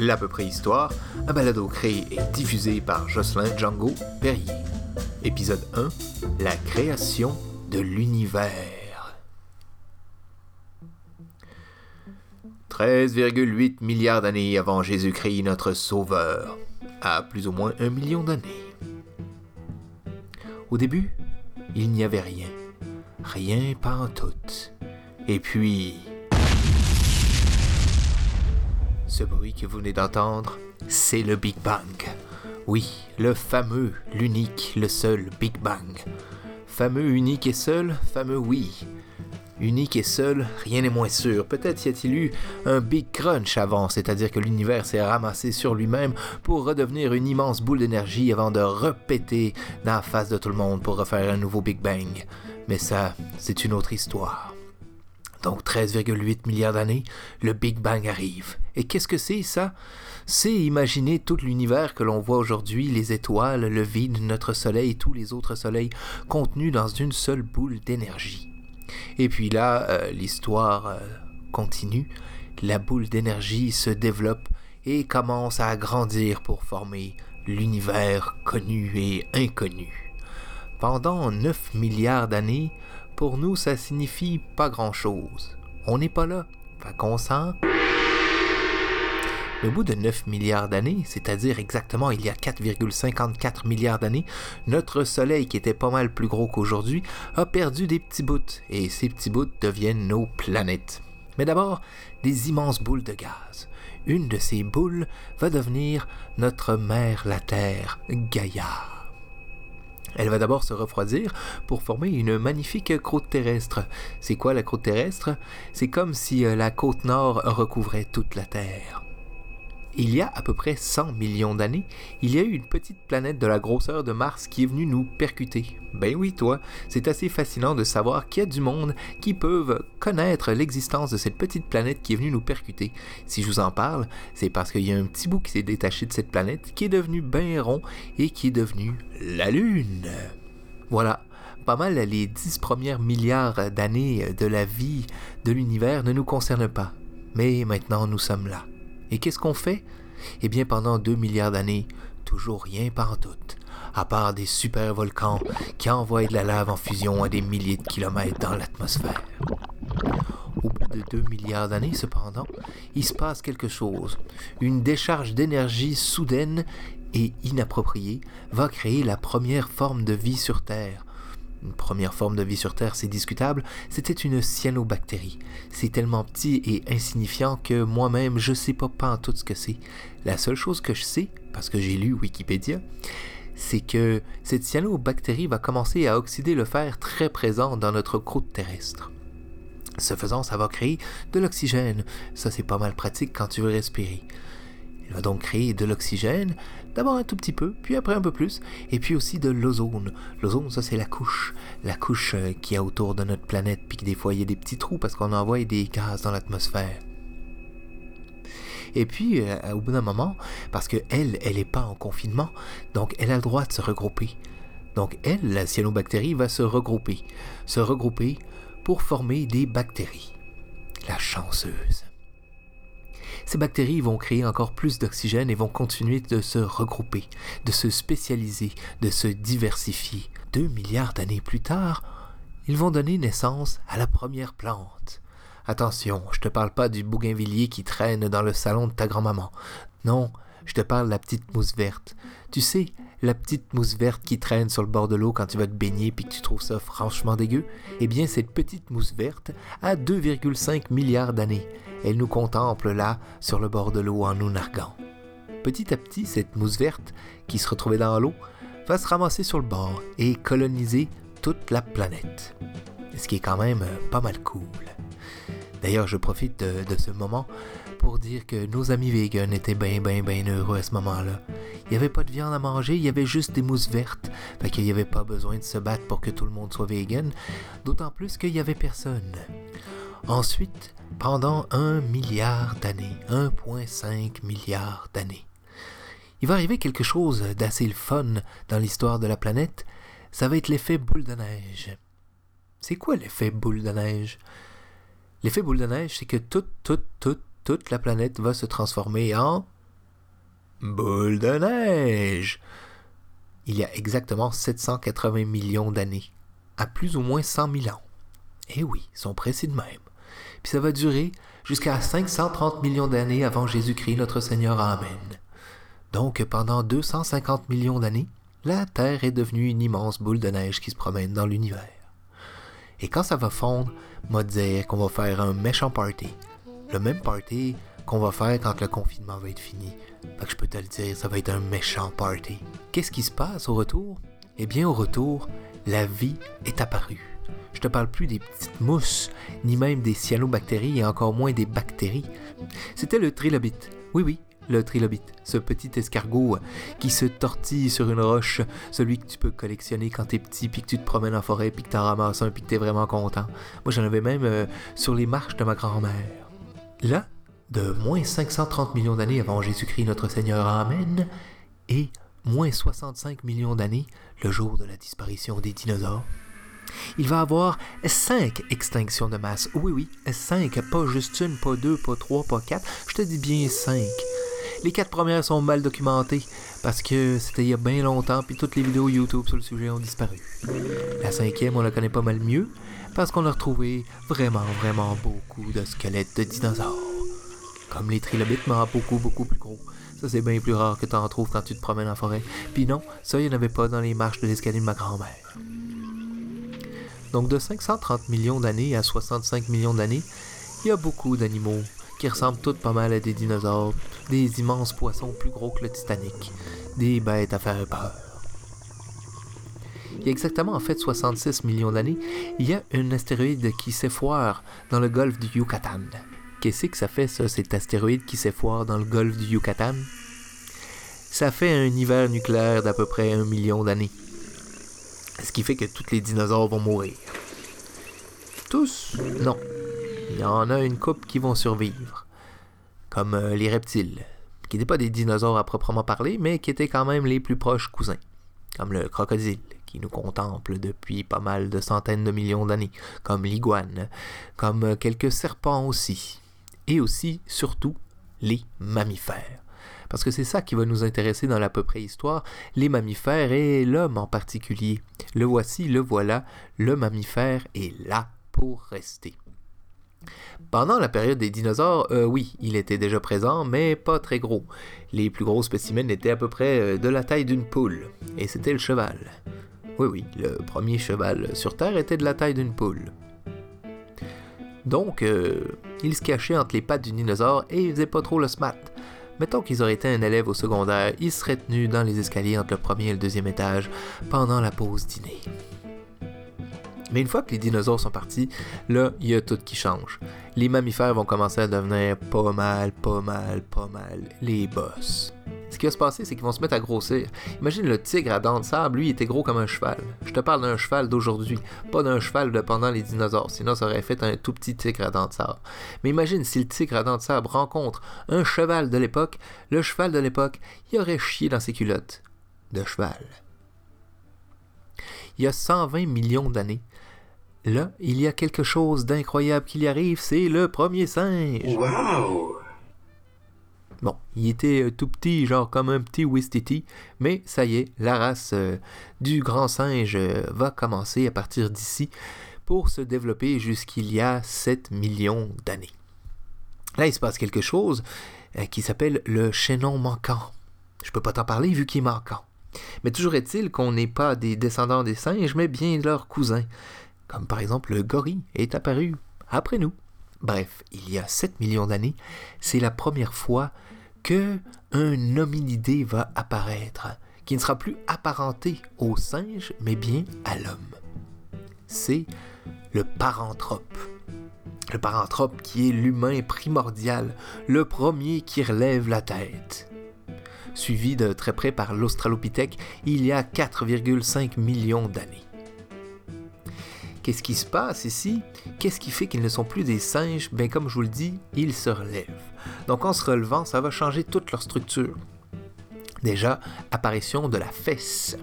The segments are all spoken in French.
L'à peu près histoire, un balado créé et diffusé par Jocelyn Django Perrier. Épisode 1 La création de l'univers. 13,8 milliards d'années avant Jésus-Christ, notre Sauveur, à plus ou moins un million d'années. Au début, il n'y avait rien. Rien pas en tout. Et puis... Ce bruit que vous venez d'entendre, c'est le Big Bang. Oui, le fameux, l'unique, le seul Big Bang. Fameux, unique et seul, fameux oui. Unique et seul, rien n'est moins sûr. Peut-être y a-t-il eu un Big Crunch avant, c'est-à-dire que l'univers s'est ramassé sur lui-même pour redevenir une immense boule d'énergie avant de repéter dans la face de tout le monde pour refaire un nouveau Big Bang. Mais ça, c'est une autre histoire. Donc 13,8 milliards d'années, le Big Bang arrive. Et qu'est-ce que c'est ça? C'est imaginer tout l'univers que l'on voit aujourd'hui, les étoiles, le vide, notre Soleil, tous les autres soleils, contenus dans une seule boule d'énergie. Et puis là, euh, l'histoire euh, continue, la boule d'énergie se développe et commence à grandir pour former l'univers connu et inconnu. Pendant 9 milliards d'années, pour nous, ça signifie pas grand-chose. On n'est pas là. Fait qu'on sent... Au bout de 9 milliards d'années, c'est-à-dire exactement il y a 4,54 milliards d'années, notre Soleil, qui était pas mal plus gros qu'aujourd'hui, a perdu des petits bouts, et ces petits bouts deviennent nos planètes. Mais d'abord, des immenses boules de gaz. Une de ces boules va devenir notre mère la Terre, Gaïa. Elle va d'abord se refroidir pour former une magnifique croûte terrestre. C'est quoi la croûte terrestre? C'est comme si euh, la côte nord recouvrait toute la Terre. Il y a à peu près 100 millions d'années, il y a eu une petite planète de la grosseur de Mars qui est venue nous percuter. Ben oui, toi, c'est assez fascinant de savoir qu'il y a du monde qui peuvent connaître l'existence de cette petite planète qui est venue nous percuter. Si je vous en parle, c'est parce qu'il y a un petit bout qui s'est détaché de cette planète qui est devenu bien rond et qui est devenu la Lune. Voilà, pas mal les 10 premières milliards d'années de la vie de l'univers ne nous concernent pas. Mais maintenant nous sommes là. Et qu'est-ce qu'on fait? Eh bien, pendant 2 milliards d'années, toujours rien par tout, à part des super volcans qui envoient de la lave en fusion à des milliers de kilomètres dans l'atmosphère. Au bout de 2 milliards d'années, cependant, il se passe quelque chose. Une décharge d'énergie soudaine et inappropriée va créer la première forme de vie sur Terre, une première forme de vie sur Terre, c'est discutable, c'était une cyanobactérie. C'est tellement petit et insignifiant que moi-même, je sais pas pas en tout ce que c'est. La seule chose que je sais, parce que j'ai lu Wikipédia, c'est que cette cyanobactérie va commencer à oxyder le fer très présent dans notre croûte terrestre. Ce faisant, ça va créer de l'oxygène. Ça, c'est pas mal pratique quand tu veux respirer. Il va donc créer de l'oxygène, d'abord un tout petit peu, puis après un peu plus, et puis aussi de l'ozone. L'ozone, ça c'est la couche, la couche euh, qui a autour de notre planète, puis des fois il y a des petits trous parce qu'on envoie des gaz dans l'atmosphère. Et puis, euh, au bout d'un moment, parce que elle, elle n'est pas en confinement, donc elle a le droit de se regrouper. Donc elle, la cyanobactérie, va se regrouper, se regrouper pour former des bactéries. La chanceuse. Ces bactéries vont créer encore plus d'oxygène et vont continuer de se regrouper, de se spécialiser, de se diversifier. Deux milliards d'années plus tard, ils vont donner naissance à la première plante. Attention, je te parle pas du bougainvillier qui traîne dans le salon de ta grand-maman. Non, je te parle de la petite mousse verte. Tu sais, la petite mousse verte qui traîne sur le bord de l'eau quand tu vas te baigner puis que tu trouves ça franchement dégueu? Eh bien, cette petite mousse verte a 2,5 milliards d'années. Elle nous contemple là, sur le bord de l'eau en nous narguant. Petit à petit, cette mousse verte, qui se retrouvait dans l'eau, va se ramasser sur le bord et coloniser toute la planète. Ce qui est quand même pas mal cool. D'ailleurs, je profite de, ce moment pour dire que nos amis vegans étaient bien, bien, bien heureux à ce moment-là. Il n'y avait pas de viande à manger, il y avait juste des mousses vertes. Fait qu'il n'y avait pas besoin de se battre pour que tout le monde soit vegan. D'autant plus qu'il n'y avait personne. Ensuite, pendant un milliard d'années, 1,5 milliard d'années, il va arriver quelque chose d'assez fun dans l'histoire de la planète. Ça va être l'effet boule de neige. C'est quoi l'effet boule de neige? L'effet boule de neige, c'est que toute, toute, toute, toute la planète va se transformer en boule de neige. Il y a exactement 780 millions d'années, à plus ou moins 100 000 ans. Eh oui, sont précis de même. Puis ça va durer jusqu'à 530 millions d'années avant Jésus-Christ notre Seigneur. Amen. Donc pendant 250 millions d'années, la Terre est devenue une immense boule de neige qui se promène dans l'univers. Et quand ça va fondre, m'a dire qu'on va faire un méchant party. Le même party qu'on va faire quand le confinement va être fini. Fait que je peux te le dire, ça va être un méchant party. Qu'est-ce qui se passe au retour? Eh bien, au retour, la vie est apparue. Je te parle plus des petites mousses, ni même des cyanobactéries et encore moins des bactéries. C'était le trilobite. Oui, oui, le trilobite, ce petit escargot qui se tortille sur une roche, celui que tu peux collectionner quand t'es petit, puis que tu te promènes en forêt, puis que t'en ramasses un, puis que t'es vraiment content. Moi, j'en avais même euh, sur les marches de ma grand-mère. Là, de moins 530 millions d'années avant Jésus-Christ notre Seigneur, Amen, et moins 65 millions d'années, le jour de la disparition des dinosaures, il va avoir cinq extinctions de masse. Oui, oui, cinq, pas juste une, pas deux, pas trois, pas quatre. Je te dis bien cinq. Les quatre premières sont mal documentées parce que c'était il y a bien longtemps, puis toutes les vidéos YouTube sur le sujet ont disparu. La cinquième, on la connaît pas mal mieux parce qu'on a retrouvé vraiment, vraiment beaucoup de squelettes de dinosaures. Comme les trilobites, mais beaucoup, beaucoup plus gros. Ça, c'est bien plus rare que tu en trouves quand tu te promènes en forêt. Puis non, ça, il n'y en avait pas dans les marches de l'escalier de ma grand-mère. Donc de 530 millions d'années à 65 millions d'années, il y a beaucoup d'animaux qui ressemblent tous pas mal à des dinosaures, des immenses poissons plus gros que le Titanic, des bêtes à faire peur. Il y a exactement en fait 66 millions d'années, il y a un astéroïde qui s'effoire dans le golfe du Yucatan. Qu'est-ce que ça fait, ça, cet astéroïde qui s'effoire dans le golfe du Yucatan? Ça fait un hiver nucléaire d'à peu près un million d'années. Ce qui fait que tous les dinosaures vont mourir. Tous? Non. Il y en a une couple qui vont survivre. Comme euh, les reptiles, qui n'étaient pas des dinosaures à proprement parler, mais qui étaient quand même les plus proches cousins. Comme le crocodile, qui nous contemple depuis pas mal de centaines de millions d'années. Comme l'iguane. Comme quelques serpents aussi et aussi, surtout, les mammifères. Parce que c'est ça qui va nous intéresser dans la peu préhistoire, les mammifères et l'homme en particulier. Le voici, le voilà, le mammifère est là pour rester. Pendant la période des dinosaures, euh, oui, il était déjà présent, mais pas très gros. Les plus gros spécimens étaient à peu près euh, de la taille d'une poule, et c'était le cheval. Oui, oui, le premier cheval sur Terre était de la taille d'une poule. Donc, euh, il se cachait entre les pattes du dinosaure et il faisait pas trop le smart. Mettons qu'ils auraient été un élève au secondaire, il serait tenu dans les escaliers entre le premier et le deuxième étage pendant la pause dîner. Mais une fois que les dinosaures sont partis, là, il y a tout qui change. Les mammifères vont commencer à devenir pas mal, pas mal, pas mal les boss ce qui va se passer, c'est qu'ils vont se mettre à grossir. Imagine le tigre à dents de sable, lui, était gros comme un cheval. Je te parle d'un cheval d'aujourd'hui, pas d'un cheval de pendant les dinosaures, sinon ça aurait fait un tout petit tigre à dents de sable. Mais imagine si le tigre à dents de sable rencontre un cheval de l'époque, le cheval de l'époque, il aurait chié dans ses culottes. De cheval. Il y a 120 millions d'années, là, il y a quelque chose d'incroyable qui y arrive, c'est le premier singe. Wow! Bon, il était euh, tout petit, genre comme un petit Wistiti, mais ça y est, la race euh, du grand singe euh, va commencer à partir d'ici pour se développer jusqu'il y a 7 millions d'années. Là, il se passe quelque chose qui s'appelle le chaînon manquant. Je peux pas t'en parler vu qu'il est manquant. Mais toujours est-il qu'on n'est pas des descendants des singes, mais bien leurs cousins. Comme par exemple le gorille est apparu après nous. Bref, il y a 7 millions d'années, c'est la première fois que un hominidé va apparaître, qui ne sera plus apparenté au singe, mais bien à l'homme. C'est le paranthrope. Le paranthrope qui est l'humain primordial, le premier qui relève la tête. Suivi de très près par l'Australopithèque il y a 4,5 millions d'années. Qu'est-ce qui se passe ici? Qu'est-ce qui fait qu'ils ne sont plus des singes? Ben, comme je vous le dis, ils se relèvent. Donc, en se relevant, ça va changer toute leur structure. Déjà, apparition de la fesse.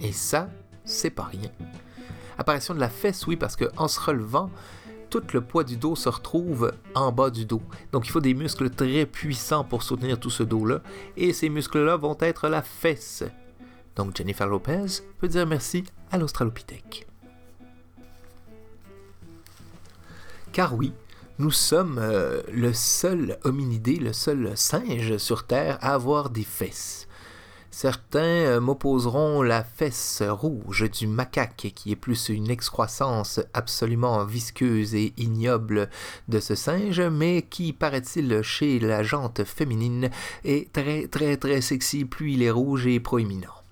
Et ça, c'est pas rien. Apparition de la fesse, oui, parce qu'en se relevant, tout le poids du dos se retrouve en bas du dos. Donc il faut des muscles très puissants pour soutenir tout ce dos-là. Et ces muscles-là vont être la fesse. Donc Jennifer Lopez peut dire merci à l'Australopithèque. Car oui, nous sommes euh, le seul hominidé, le seul singe sur Terre à avoir des fesses. Certains euh, m'opposeront la fesse rouge du macaque, qui est plus une excroissance absolument visqueuse et ignoble de ce singe, mais qui, paraît-il, chez la jante féminine, est très très très sexy, plus il est rouge et proéminent.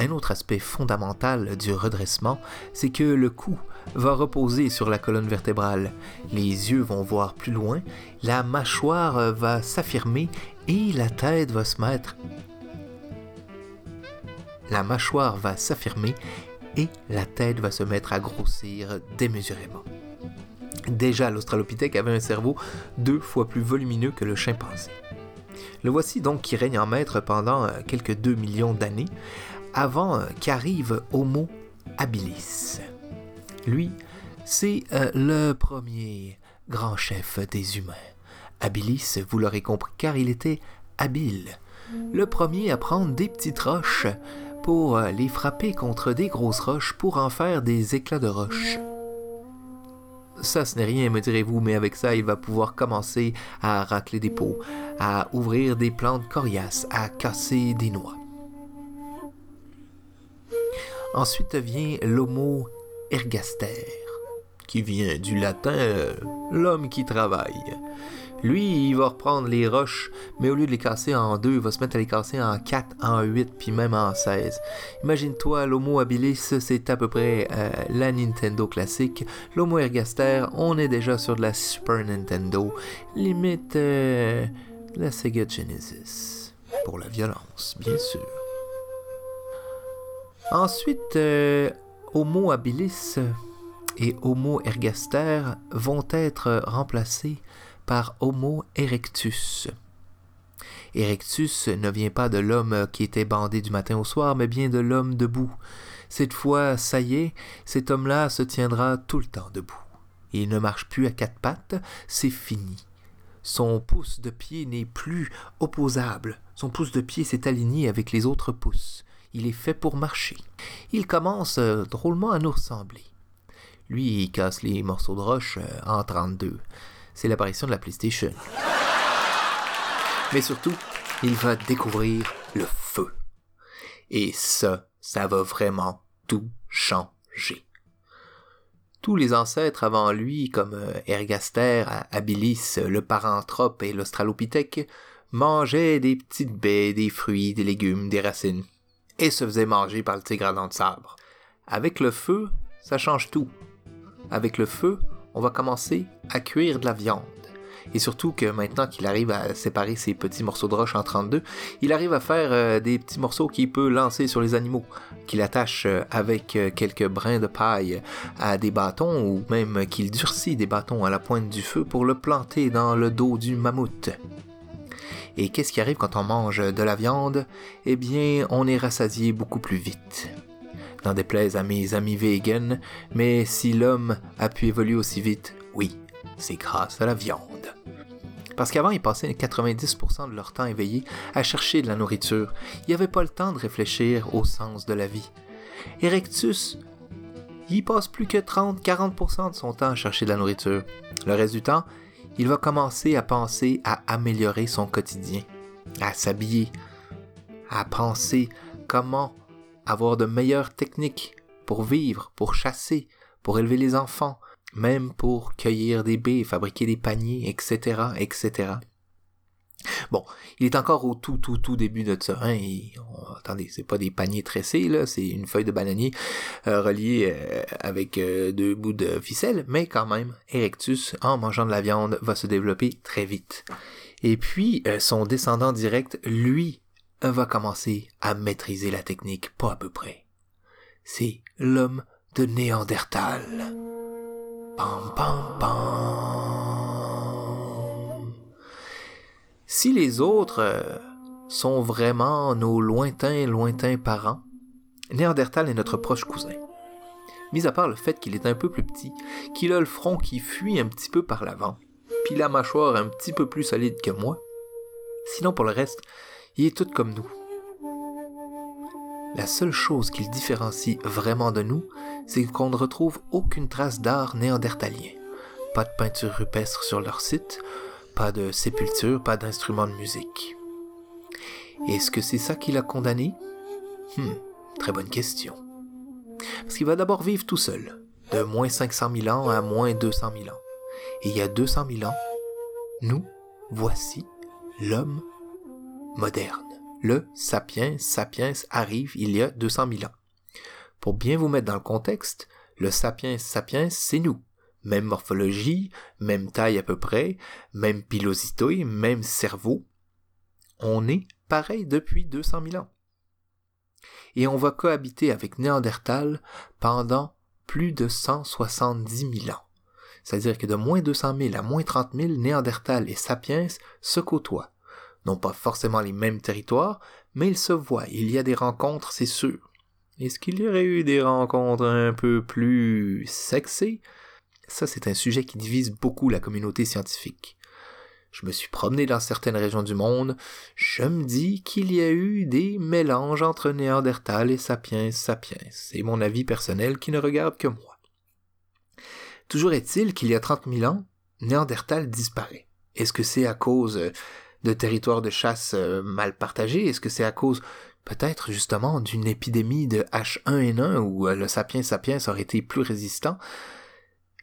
Un autre aspect fondamental du redressement, c'est que le cou va reposer sur la colonne vertébrale. Les yeux vont voir plus loin, la mâchoire va s'affirmer et la tête va se mettre. La mâchoire va s'affirmer et la tête va se mettre à grossir démesurément. Déjà, l'Australopithèque avait un cerveau deux fois plus volumineux que le chimpanzé. Le voici donc qui règne en maître pendant quelques deux millions d'années, avant euh, qu'arrive Homo habilis. Lui, c'est euh, le premier grand chef des humains. Habilis, vous l'aurez compris, car il était habile. Le premier à prendre des petites roches pour euh, les frapper contre des grosses roches pour en faire des éclats de roche. Ça, ce n'est rien, me direz-vous, mais avec ça, il va pouvoir commencer à racler des pots, à ouvrir des plantes coriaces, à casser des noix. Ensuite vient l'homo ergaster, qui vient du latin euh, l'homme qui travaille. Lui, il va reprendre les roches, mais au lieu de les casser en deux, il va se mettre à les casser en quatre, en huit, puis même en 16. Imagine-toi, l'Homo habilis, c'est à peu près euh, la Nintendo classique. L'Homo ergaster, on est déjà sur de la Super Nintendo, limite euh, la Sega Genesis. Pour la violence, bien sûr. Ensuite, euh, Homo habilis et Homo ergaster vont être remplacés par Homo erectus. Erectus ne vient pas de l'homme qui était bandé du matin au soir, mais bien de l'homme debout. Cette fois, ça y est, cet homme-là se tiendra tout le temps debout. Il ne marche plus à quatre pattes, c'est fini. Son pouce de pied n'est plus opposable. Son pouce de pied s'est aligné avec les autres pouces. Il est fait pour marcher. Il commence euh, drôlement à nous ressembler. Lui, il casse les morceaux de roche euh, en 32 c'est l'apparition de la PlayStation. Mais surtout, il va découvrir le feu. Et ça, ça va vraiment tout changer. Tous les ancêtres avant lui, comme euh, Ergaster, Habilis, le Paranthrope et l'Australopithèque, mangeaient des petites baies, des fruits, des légumes, des racines, et se faisaient manger par le tigre à dents de sabre. Avec le feu, ça change tout. Avec le feu, on va commencer à cuire de la viande. Et surtout que maintenant qu'il arrive à séparer ses petits morceaux de roche en 32, il arrive à faire euh, des petits morceaux qu'il peut lancer sur les animaux, qu'il attache euh, avec euh, quelques brins de paille à des bâtons ou même qu'il durcit des bâtons à la pointe du feu pour le planter dans le dos du mammouth. Et qu'est-ce qui arrive quand on mange de la viande? Eh bien, on est rassasié beaucoup plus vite n'en déplaise à mes amis vegan, mais si l'homme a pu évoluer aussi vite, oui, c'est grâce à la viande. Parce qu'avant, ils passaient 90% de leur temps éveillés à chercher de la nourriture. Il n'y avait pas le temps de réfléchir au sens de la vie. Erectus, il passe plus que 30-40% de son temps à chercher de la nourriture. Le reste du temps, il va commencer à penser à améliorer son quotidien, à s'habiller, à penser comment avoir de meilleures techniques pour vivre, pour chasser, pour élever les enfants, même pour cueillir des baies, fabriquer des paniers, etc., etc. Bon, il est encore au tout, tout, tout début de ça. Hein, attendez, c'est pas des paniers tressés, là, c'est une feuille de bananier euh, reliée euh, avec euh, deux bouts de ficelle, mais quand même, Erectus, en mangeant de la viande, va se développer très vite. Et puis, son descendant direct, lui, va commencer à maîtriser la technique pas à peu près. C'est l'homme de Néandertal. Pam, pam, pam. Si les autres euh, sont vraiment nos lointains, lointains parents, Néandertal est notre proche cousin. mis à part le fait qu'il est un peu plus petit, qu'il a le front qui fuit un petit peu par l'avant, puis la mâchoire un petit peu plus solide que moi. Sinon, pour le reste, il est tout comme nous. La seule chose qui le différencie vraiment de nous, c'est qu'on ne retrouve aucune trace d'art néandertalien. Pas de peinture rupestre sur leur site, pas de sépulture, pas d'instrument de musique. Est-ce que c'est ça qui l'a condamné? Hmm, très bonne question. Parce qu'il va d'abord vivre tout seul, de moins 500 000 ans à moins 200 000 ans. Et il y a 200 000 ans, nous, voici l'homme moderne. Le sapiens sapiens arrive il y a 200 000 ans. Pour bien vous mettre dans le contexte, le sapiens sapiens, c'est nous. Même morphologie, même taille à peu près, même pilosité, même cerveau. On est pareil depuis 200 000 ans. Et on va cohabiter avec Néandertal pendant plus de 170 000 ans. C'est-à-dire que de moins 200 000 à moins 30 000, Néandertal et Sapiens se côtoient. Non pas forcément les mêmes territoires, mais ils se voient. Il y a des rencontres, c'est sûr. Est-ce qu'il y aurait eu des rencontres un peu plus sexées? Ça, c'est un sujet qui divise beaucoup la communauté scientifique. Je me suis promené dans certaines régions du monde, je me dis qu'il y a eu des mélanges entre Néandertal et Sapiens sapiens. C'est mon avis personnel qui ne regarde que moi. Toujours est-il qu'il y a 30 000 ans, Néandertal disparaît. Est-ce que c'est à cause de territoires de chasse euh, mal partagés? Est-ce que c'est à cause peut-être justement d'une épidémie de H1N1 où euh, le sapiens sapiens aurait été plus résistant?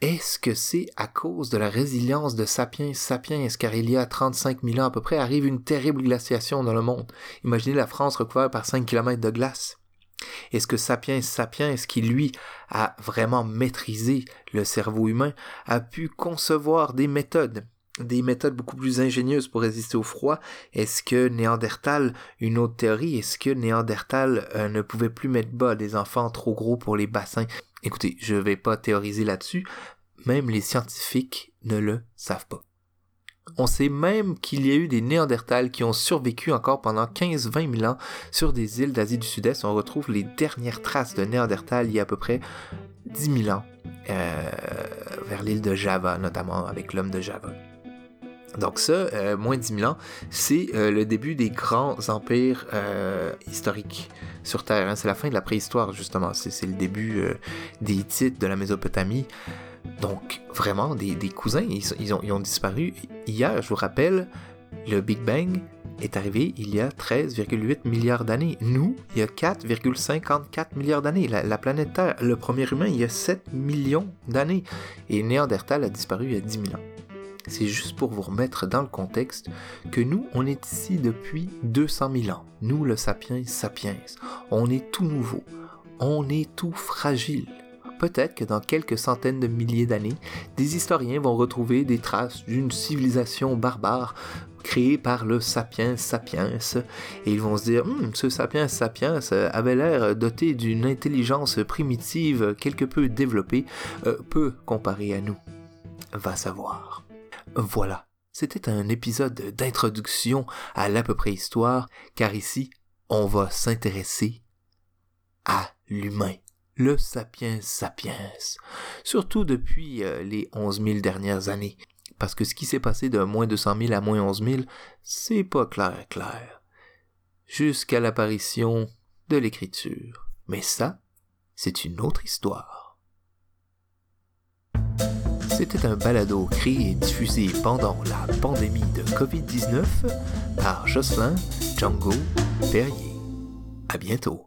Est-ce que c'est à cause de la résilience de Sapiens Sapiens car il y a 35 000 ans à peu près arrive une terrible glaciation dans le monde? Imaginez la France recouverte par 5 km de glace. Est-ce que Sapiens Sapiens, qui lui a vraiment maîtrisé le cerveau humain, a pu concevoir des méthodes des méthodes beaucoup plus ingénieuses pour résister au froid? Est-ce que Néandertal, une autre théorie, est-ce que Néandertal euh, ne pouvait plus mettre bas des enfants trop gros pour les bassins? Écoutez, je ne vais pas théoriser là-dessus, même les scientifiques ne le savent pas. On sait même qu'il y a eu des Néandertals qui ont survécu encore pendant 15-20 000 ans sur des îles d'Asie du Sud-Est. On retrouve les dernières traces de Néandertal il y a à peu près 10 000 ans, euh, vers l'île de Java, notamment avec l'homme de Java. Donc ça, euh, moins de 10 000 ans, c'est euh, le début des grands empires historiques sur Terre. Hein. C'est la fin de la préhistoire, justement. C'est le début des Hittites, de la Mésopotamie. Donc, vraiment, des, cousins, ils, ont, ils ont disparu. Hier, je vous rappelle, le Big Bang est arrivé il y a 13,8 milliards d'années. Nous, il y a 4,54 milliards d'années. La, la, planète Terre, le premier humain, il y a 7 millions d'années. Et Néandertal a disparu il y a 10 000 ans. C'est juste pour vous remettre dans le contexte que nous, on est ici depuis 200 000 ans. Nous, le sapiens sapiens. On est tout nouveau. On est tout fragile. Peut-être que dans quelques centaines de milliers d'années, des historiens vont retrouver des traces d'une civilisation barbare créée par le sapiens sapiens et ils vont se dire hum, ce sapiens sapiens avait l'air doté d'une intelligence primitive quelque peu développée, euh, peu comparée à nous. Va savoir. Voilà, c'était un épisode d'introduction à l'à peu près histoire, car ici, on va s'intéresser à l'humain, le sapiens sapiens, surtout depuis euh, les onze mille dernières années, parce que ce qui s'est passé de moins 200 000 à moins 11 000, c'est pas clair clair, jusqu'à l'apparition de l'écriture. Mais ça, c'est une autre histoire. C'était un balado créé et diffusé pendant la pandémie de COVID-19 par Jocelyn Django Perrier. À bientôt.